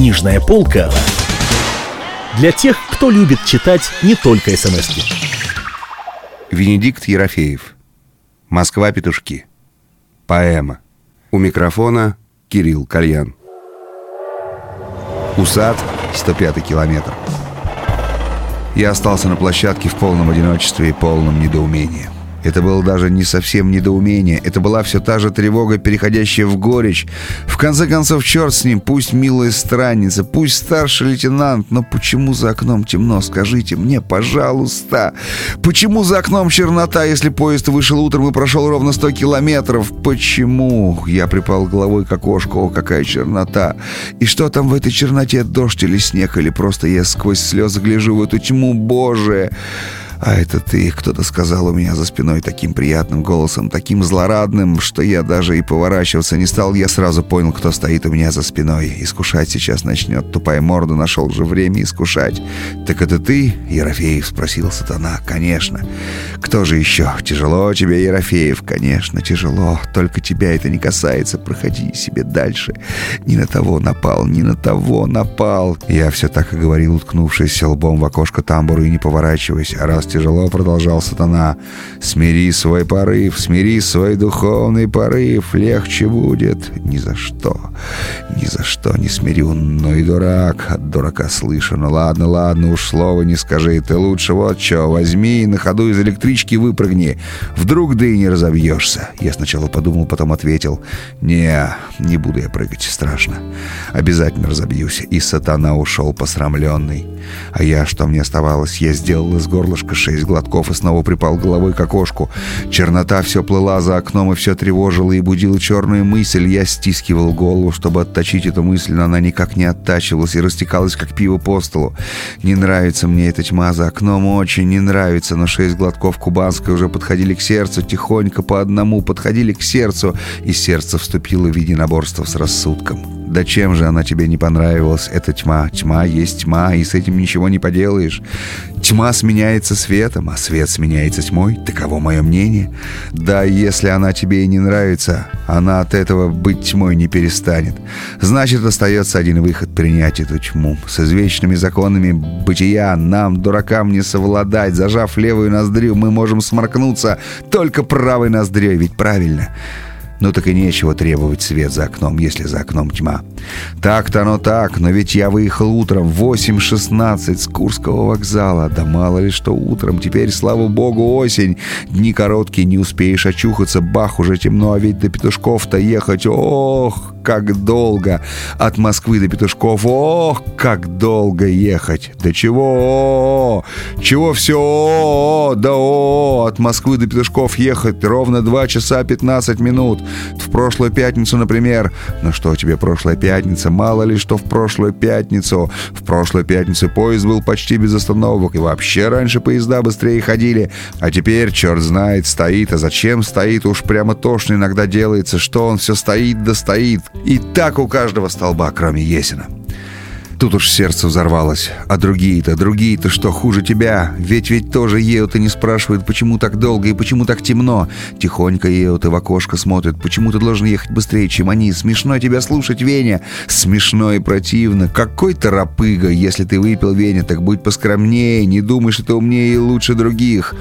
Книжная полка для тех, кто любит читать не только смс -ки. Венедикт Ерофеев. Москва-петушки. Поэма. У микрофона Кирилл Кальян. Усад, 105 километр. Я остался на площадке в полном одиночестве и полном недоумении. Это было даже не совсем недоумение. Это была все та же тревога, переходящая в горечь. В конце концов, черт с ним, пусть милая странница, пусть старший лейтенант, но почему за окном темно, скажите мне, пожалуйста. Почему за окном чернота, если поезд вышел утром и прошел ровно 100 километров? Почему? Я припал головой к окошку, о, какая чернота. И что там в этой черноте, дождь или снег, или просто я сквозь слезы гляжу в эту тьму, боже... «А это ты!» — кто-то сказал у меня за спиной таким приятным голосом, таким злорадным, что я даже и поворачиваться не стал. Я сразу понял, кто стоит у меня за спиной. Искушать сейчас начнет. Тупая морда нашел же время искушать. «Так это ты?» — Ерофеев спросил сатана. «Конечно. Кто же еще? Тяжело тебе, Ерофеев?» «Конечно, тяжело. Только тебя это не касается. Проходи себе дальше. Не на того напал, не на того напал». Я все так и говорил, уткнувшись лбом в окошко тамбура и не поворачиваясь. А раз тяжело продолжал сатана. «Смири свой порыв, смири свой духовный порыв, легче будет». «Ни за что, ни за что не смирю, но и дурак, от дурака слышу. Ну ладно, ладно, уж слова не скажи, ты лучше вот что, возьми и на ходу из электрички выпрыгни. Вдруг да и не разобьешься». Я сначала подумал, потом ответил. «Не, не буду я прыгать, страшно. Обязательно разобьюсь». И сатана ушел посрамленный. А я, что мне оставалось, я сделал из горлышка шесть глотков и снова припал головой к окошку. Чернота все плыла за окном и все тревожила и будила черную мысль. Я стискивал голову, чтобы отточить эту мысль, но она никак не оттачивалась и растекалась, как пиво по столу. Не нравится мне эта тьма за окном, очень не нравится, но шесть глотков кубанской уже подходили к сердцу, тихонько по одному подходили к сердцу, и сердце вступило в единоборство с рассудком. Да чем же она тебе не понравилась, эта тьма? Тьма есть тьма, и с этим ничего не поделаешь. Тьма сменяется светом, а свет сменяется тьмой. Таково мое мнение. Да, если она тебе и не нравится, она от этого быть тьмой не перестанет. Значит, остается один выход — принять эту тьму. С извечными законами бытия нам, дуракам, не совладать. Зажав левую ноздрю, мы можем сморкнуться только правой ноздрёй, ведь правильно — ну так и нечего требовать свет за окном, если за окном тьма. Так-то оно так, но ведь я выехал утром в 8.16 с Курского вокзала. Да мало ли что утром, теперь, слава богу, осень. Дни короткие, не успеешь очухаться, бах, уже темно, а ведь до Петушков-то ехать, ох, как долго. От Москвы до Петушков, ох, как долго ехать. Да чего, чего все, да о, от Москвы до Петушков ехать ровно 2 часа 15 минут. В прошлую пятницу, например. Ну что тебе прошлая пятница? Мало ли что в прошлую пятницу. В прошлую пятницу поезд был почти без остановок. И вообще раньше поезда быстрее ходили. А теперь, черт знает, стоит. А зачем стоит? Уж прямо тошно иногда делается, что он все стоит да стоит. И так у каждого столба, кроме Есина. Тут уж сердце взорвалось. А другие-то, другие-то что, хуже тебя? Ведь ведь тоже едут и не спрашивают, почему так долго и почему так темно. Тихонько едут и в окошко смотрят, почему ты должен ехать быстрее, чем они. Смешно тебя слушать, Веня. Смешно и противно. Какой ты рапыга. Если ты выпил, Веня, так будь поскромнее. Не думай, что ты умнее и лучше других.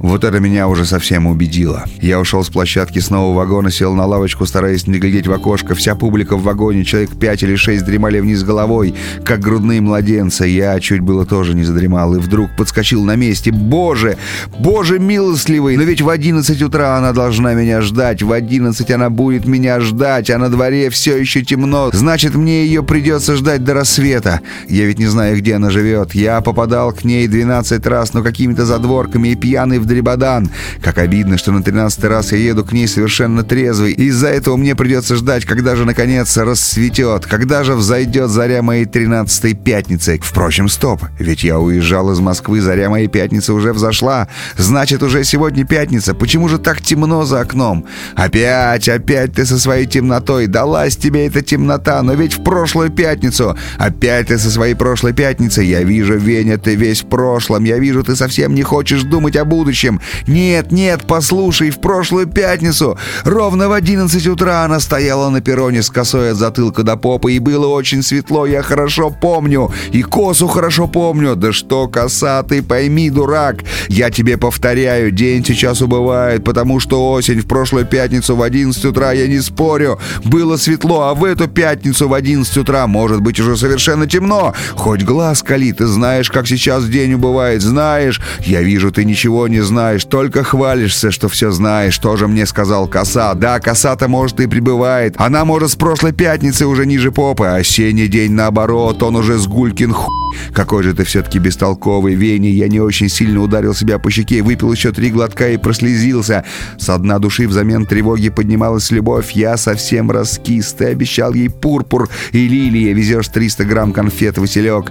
Вот это меня уже совсем убедило. Я ушел с площадки снова в вагон и сел на лавочку, стараясь не глядеть в окошко. Вся публика в вагоне, человек пять или шесть дремали вниз головой, как грудные младенцы. Я чуть было тоже не задремал и вдруг подскочил на месте. Боже! Боже милостливый! Но ведь в одиннадцать утра она должна меня ждать. В одиннадцать она будет меня ждать, а на дворе все еще темно. Значит, мне ее придется ждать до рассвета. Я ведь не знаю, где она живет. Я попадал к ней двенадцать раз, но какими-то задворками и пьяный в Дребодан. Как обидно, что на тринадцатый раз я еду к ней совершенно трезвый. Из-за этого мне придется ждать, когда же наконец рассветет, когда же взойдет заря моей тринадцатой пятницы. Впрочем, стоп, ведь я уезжал из Москвы, заря моей пятницы уже взошла. Значит, уже сегодня пятница. Почему же так темно за окном? Опять, опять ты со своей темнотой. Далась тебе эта темнота, но ведь в прошлую пятницу. Опять ты со своей прошлой пятницей. Я вижу, Веня, ты весь в прошлом. Я вижу, ты совсем не хочешь думать о будущем будущем. Нет, нет, послушай, в прошлую пятницу, ровно в 11 утра она стояла на перроне с косой от затылка до попы, и было очень светло, я хорошо помню, и косу хорошо помню. Да что коса, ты пойми, дурак, я тебе повторяю, день сейчас убывает, потому что осень в прошлую пятницу в 11 утра, я не спорю, было светло, а в эту пятницу в 11 утра может быть уже совершенно темно. Хоть глаз кали, ты знаешь, как сейчас день убывает, знаешь. Я вижу, ты ничего не знаешь, только хвалишься, что все знаешь. Тоже мне сказал коса. Да, коса-то может и прибывает. Она может с прошлой пятницы уже ниже попы, а осенний день наоборот, он уже с гулькин хуй. Какой же ты все-таки бестолковый, Вени. Я не очень сильно ударил себя по щеке, выпил еще три глотка и прослезился. Со дна души взамен тревоги поднималась любовь. Я совсем раскис. Ты обещал ей пурпур и лилия. Везешь 300 грамм конфет, Василек.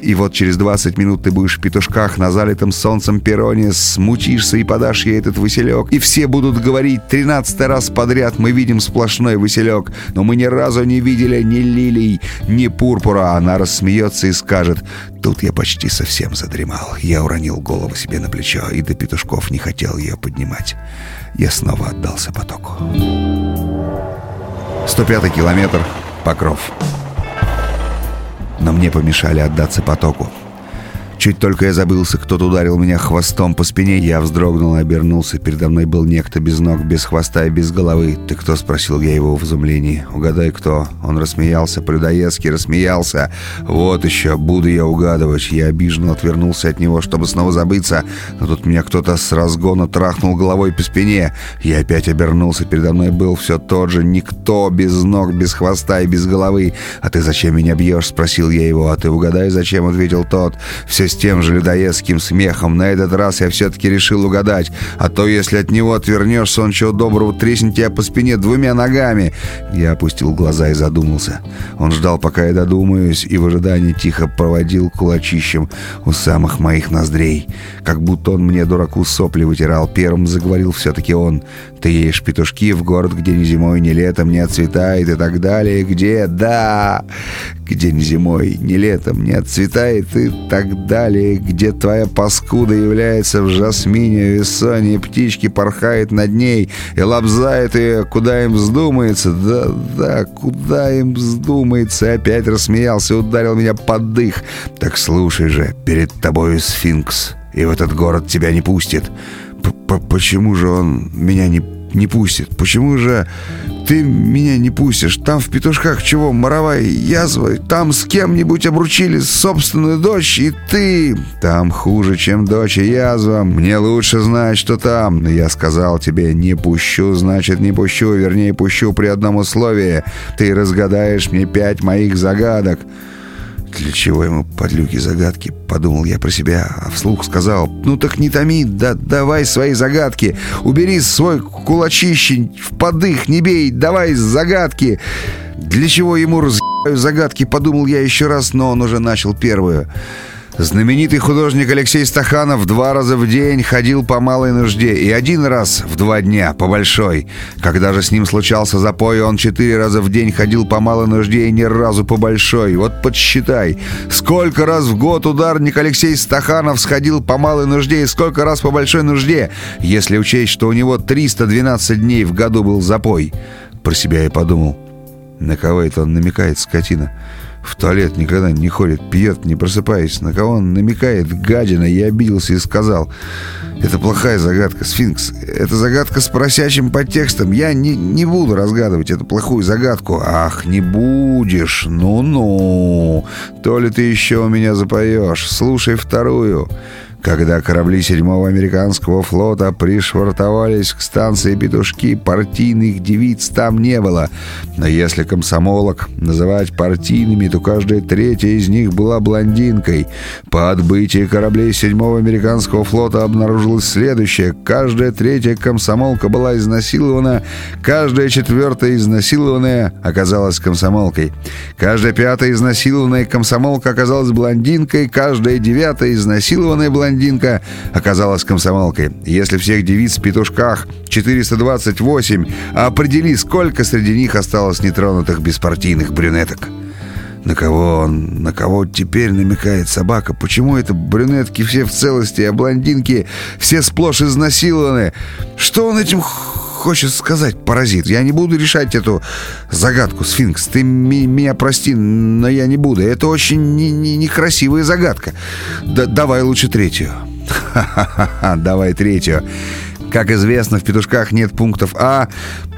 И вот через 20 минут ты будешь в петушках на залитом солнцем перроне, смутишься и подашь ей этот василек. И все будут говорить 13 раз подряд мы видим сплошной василек, но мы ни разу не видели ни лилий, ни пурпура. Она рассмеется и скажет, тут я почти совсем задремал. Я уронил голову себе на плечо и до петушков не хотел ее поднимать. Я снова отдался потоку. 105 километр. Покров но мне помешали отдаться потоку. Чуть только я забылся, кто-то ударил меня хвостом по спине, я вздрогнул и обернулся. Передо мной был некто без ног, без хвоста и без головы. «Ты кто?» — спросил я его в изумлении. «Угадай, кто?» Он рассмеялся, по-людоедски рассмеялся. «Вот еще, буду я угадывать». Я обиженно отвернулся от него, чтобы снова забыться, но тут меня кто-то с разгона трахнул головой по спине. Я опять обернулся, передо мной был все тот же никто, без ног, без хвоста и без головы. «А ты зачем меня бьешь?» — спросил я его. «А ты угадай, зачем?» — ответил тот. «Все с тем же людоедским смехом. На этот раз я все-таки решил угадать. А то, если от него отвернешься, он чего доброго треснет тебя по спине двумя ногами. Я опустил глаза и задумался. Он ждал, пока я додумаюсь, и в ожидании тихо проводил кулачищем у самых моих ноздрей. Как будто он мне, дураку, сопли вытирал. Первым заговорил все-таки он. Ты едешь петушки в город, где ни зимой, ни летом не отцветает и так далее. Где? Да! Где ни зимой, ни летом не отцветает и так далее. Где твоя паскуда является в жасмине, весоне, птички порхает над ней и лобзает ее, куда им вздумается. Да-да, куда им вздумается. Опять рассмеялся и ударил меня под дых. Так слушай же, перед тобою сфинкс, и в этот город тебя не пустит. Почему же он меня не, не пустит? Почему же ты меня не пустишь? Там в петушках чего, моровая язва? Там с кем-нибудь обручили собственную дочь, и ты... Там хуже, чем дочь и язва. Мне лучше знать, что там. Но я сказал тебе, не пущу, значит не пущу. Вернее, пущу при одном условии. Ты разгадаешь мне пять моих загадок. Для чего ему подлюки загадки? Подумал я про себя, а вслух сказал, ну так не томи, да давай свои загадки. Убери свой кулачище, в подых не бей, давай загадки. Для чего ему разъебаю загадки, подумал я еще раз, но он уже начал первую. Знаменитый художник Алексей Стаханов два раза в день ходил по малой нужде и один раз в два дня по большой. Когда же с ним случался запой, он четыре раза в день ходил по малой нужде и ни разу по большой. Вот подсчитай, сколько раз в год ударник Алексей Стаханов сходил по малой нужде и сколько раз по большой нужде, если учесть, что у него 312 дней в году был запой. Про себя я подумал, на кого это он намекает, скотина? В туалет никогда не ходит, пьет, не просыпаясь. На кого он намекает, гадина, я обиделся и сказал. Это плохая загадка, сфинкс. Это загадка с просящим подтекстом. Я не, не буду разгадывать эту плохую загадку. Ах, не будешь. Ну-ну. То ли ты еще у меня запоешь. Слушай вторую. Когда корабли седьмого американского флота пришвартовались к станции Петушки, партийных девиц там не было. Но если комсомолок называть партийными, то каждая третья из них была блондинкой. По отбытии кораблей седьмого американского флота обнаружилось следующее. Каждая третья комсомолка была изнасилована, каждая четвертая изнасилованная оказалась комсомолкой. Каждая пятая изнасилованная комсомолка оказалась блондинкой, каждая девятая изнасилованная блондинка блондинка оказалась комсомолкой. Если всех девиц в петушках 428, определи, сколько среди них осталось нетронутых беспартийных брюнеток. На кого он, на кого теперь намекает собака? Почему это брюнетки все в целости, а блондинки все сплошь изнасилованы? Что он этим хочет сказать, паразит? Я не буду решать эту загадку, сфинкс. Ты меня прости, но я не буду. Это очень некрасивая загадка. Да, давай лучше третью. Ха-ха-ха, давай третью. Как известно, в петушках нет пунктов А,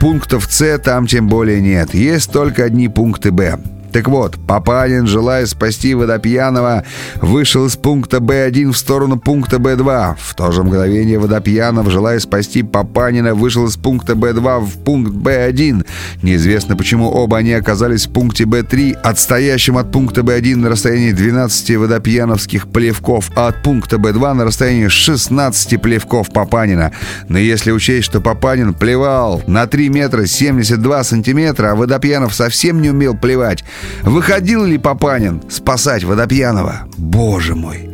пунктов С там тем более нет. Есть только одни пункты Б. Так вот, Папанин, желая спасти Водопьянова, вышел из пункта Б1 в сторону пункта Б2. В то же мгновение Водопьянов, желая спасти Папанина, вышел из пункта Б2 в пункт Б1. Неизвестно, почему оба они оказались в пункте Б3, отстоящем от пункта Б1 на расстоянии 12 водопьяновских плевков, а от пункта Б2 на расстоянии 16 плевков Папанина. Но если учесть, что Папанин плевал на 3 метра 72 сантиметра, а Водопьянов совсем не умел плевать, Выходил ли Папанин спасать Водопьянова? Боже мой!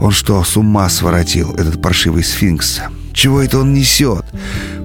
Он что, с ума своротил, этот паршивый сфинкс? Чего это он несет?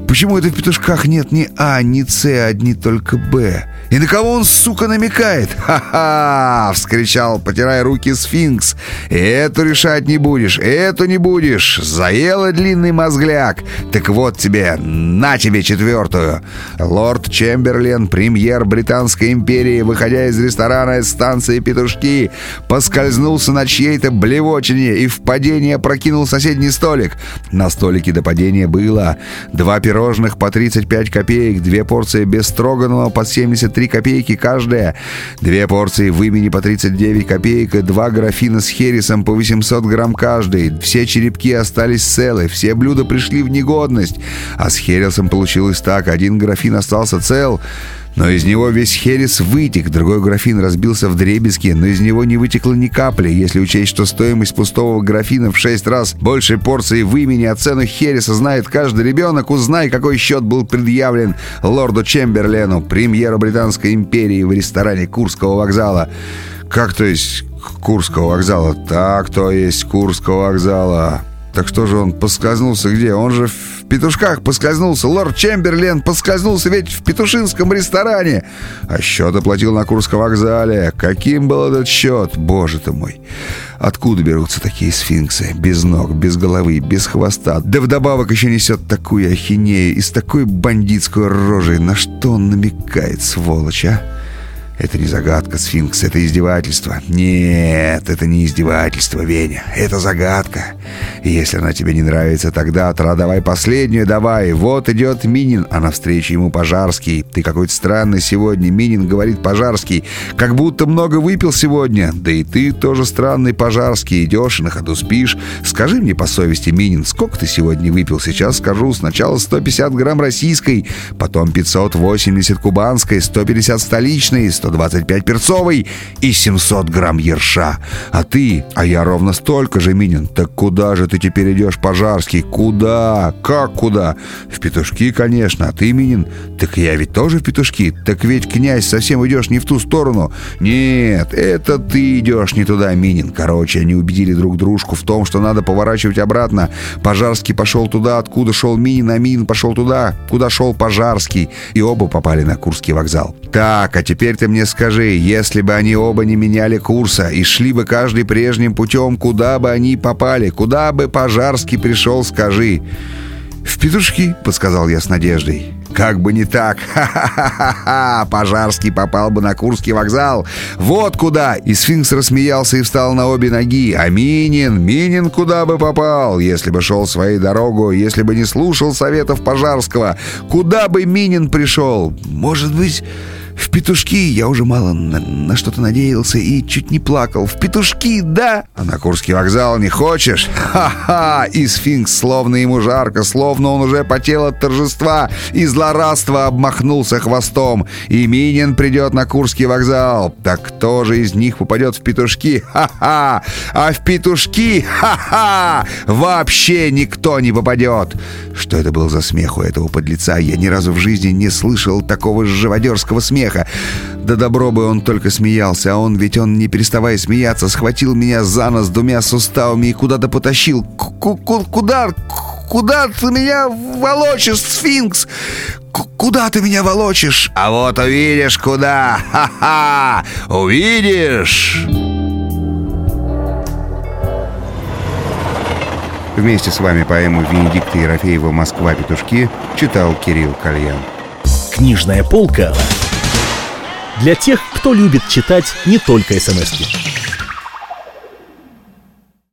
Почему это в петушках нет ни А, ни С, а одни только Б? И на кого он, сука, намекает? Ха-ха! вскричал, потирая руки сфинкс. Эту решать не будешь, эту не будешь. Заела длинный мозгляк. Так вот тебе, на тебе четвертую. Лорд Чемберлен, премьер Британской империи, выходя из ресторана из станции «Петушки», поскользнулся на чьей-то блевочине и в падение прокинул соседний столик. На столике до падения было два пирожных по 35 копеек, две порции бестроганного по 70 3 копейки каждая, две порции вымени по 39 копеек и два графина с хересом по 800 грамм каждый. Все черепки остались целы, все блюда пришли в негодность. А с хересом получилось так, один графин остался цел, но из него весь херес вытек, другой графин разбился в дребезги, но из него не вытекло ни капли, если учесть, что стоимость пустого графина в шесть раз больше порции в имени, а цену хереса знает каждый ребенок, узнай, какой счет был предъявлен лорду Чемберлену, премьеру Британской империи в ресторане Курского вокзала. Как то есть Курского вокзала? Так, то есть Курского вокзала. Так что же он поскользнулся где? Он же петушках поскользнулся. Лорд Чемберлен поскользнулся ведь в петушинском ресторане. А счет оплатил на Курском вокзале. Каким был этот счет? Боже ты мой. Откуда берутся такие сфинксы? Без ног, без головы, без хвоста. Да вдобавок еще несет такую ахинею и с такой бандитской рожей. На что он намекает, сволочь, а? Это не загадка, сфинкс, это издевательство. Нет, это не издевательство, Веня. Это загадка. И если она тебе не нравится, тогда тра давай последнюю, давай. Вот идет Минин, а навстречу ему Пожарский. Ты какой-то странный сегодня, Минин, говорит Пожарский. Как будто много выпил сегодня. Да и ты тоже странный Пожарский. Идешь и на ходу спишь. Скажи мне по совести, Минин, сколько ты сегодня выпил? Сейчас скажу. Сначала 150 грамм российской, потом 580 кубанской, 150 столичной, 100 125 перцовой и 700 грамм ерша. А ты, а я ровно столько же, Минин. Так куда же ты теперь идешь, Пожарский? Куда? Как куда? В петушки, конечно. А ты, Минин? Так я ведь тоже в петушки. Так ведь, князь, совсем идешь не в ту сторону. Нет, это ты идешь не туда, Минин. Короче, они убедили друг дружку в том, что надо поворачивать обратно. Пожарский пошел туда, откуда шел Минин, а Минин пошел туда, куда шел Пожарский. И оба попали на Курский вокзал. Так, а теперь ты мне мне скажи, если бы они оба не меняли курса и шли бы каждый прежним путем, куда бы они попали, куда бы Пожарский пришел, скажи». «В петушки», — подсказал я с надеждой. «Как бы не так! Ха-ха-ха-ха! Пожарский попал бы на Курский вокзал! Вот куда!» И сфинкс рассмеялся и встал на обе ноги. «А Минин? Минин куда бы попал, если бы шел своей дорогой, если бы не слушал советов Пожарского? Куда бы Минин пришел? Может быть...» В петушки я уже мало на, на что-то надеялся и чуть не плакал. В петушки, да! А на Курский вокзал не хочешь? Ха-ха! И сфинкс, словно ему жарко, словно он уже потел от торжества и злорадства обмахнулся хвостом. И Минин придет на Курский вокзал. Так кто же из них попадет в петушки? Ха-ха! А в петушки? Ха-ха! Вообще никто не попадет! Что это был за смех у этого подлеца? Я ни разу в жизни не слышал такого живодерского смеха смеха. Да добро бы он только смеялся, а он ведь он, не переставая смеяться, схватил меня за нос двумя суставами и куда-то потащил. Куда? Куда ты меня волочишь, сфинкс? Куда ты меня волочишь? А вот увидишь, куда! Ха-ха! Увидишь! Вместе с вами поэму Венедикта Ерофеева «Москва. Петушки» читал Кирилл Кальян. Книжная полка для тех, кто любит читать не только смс -ки.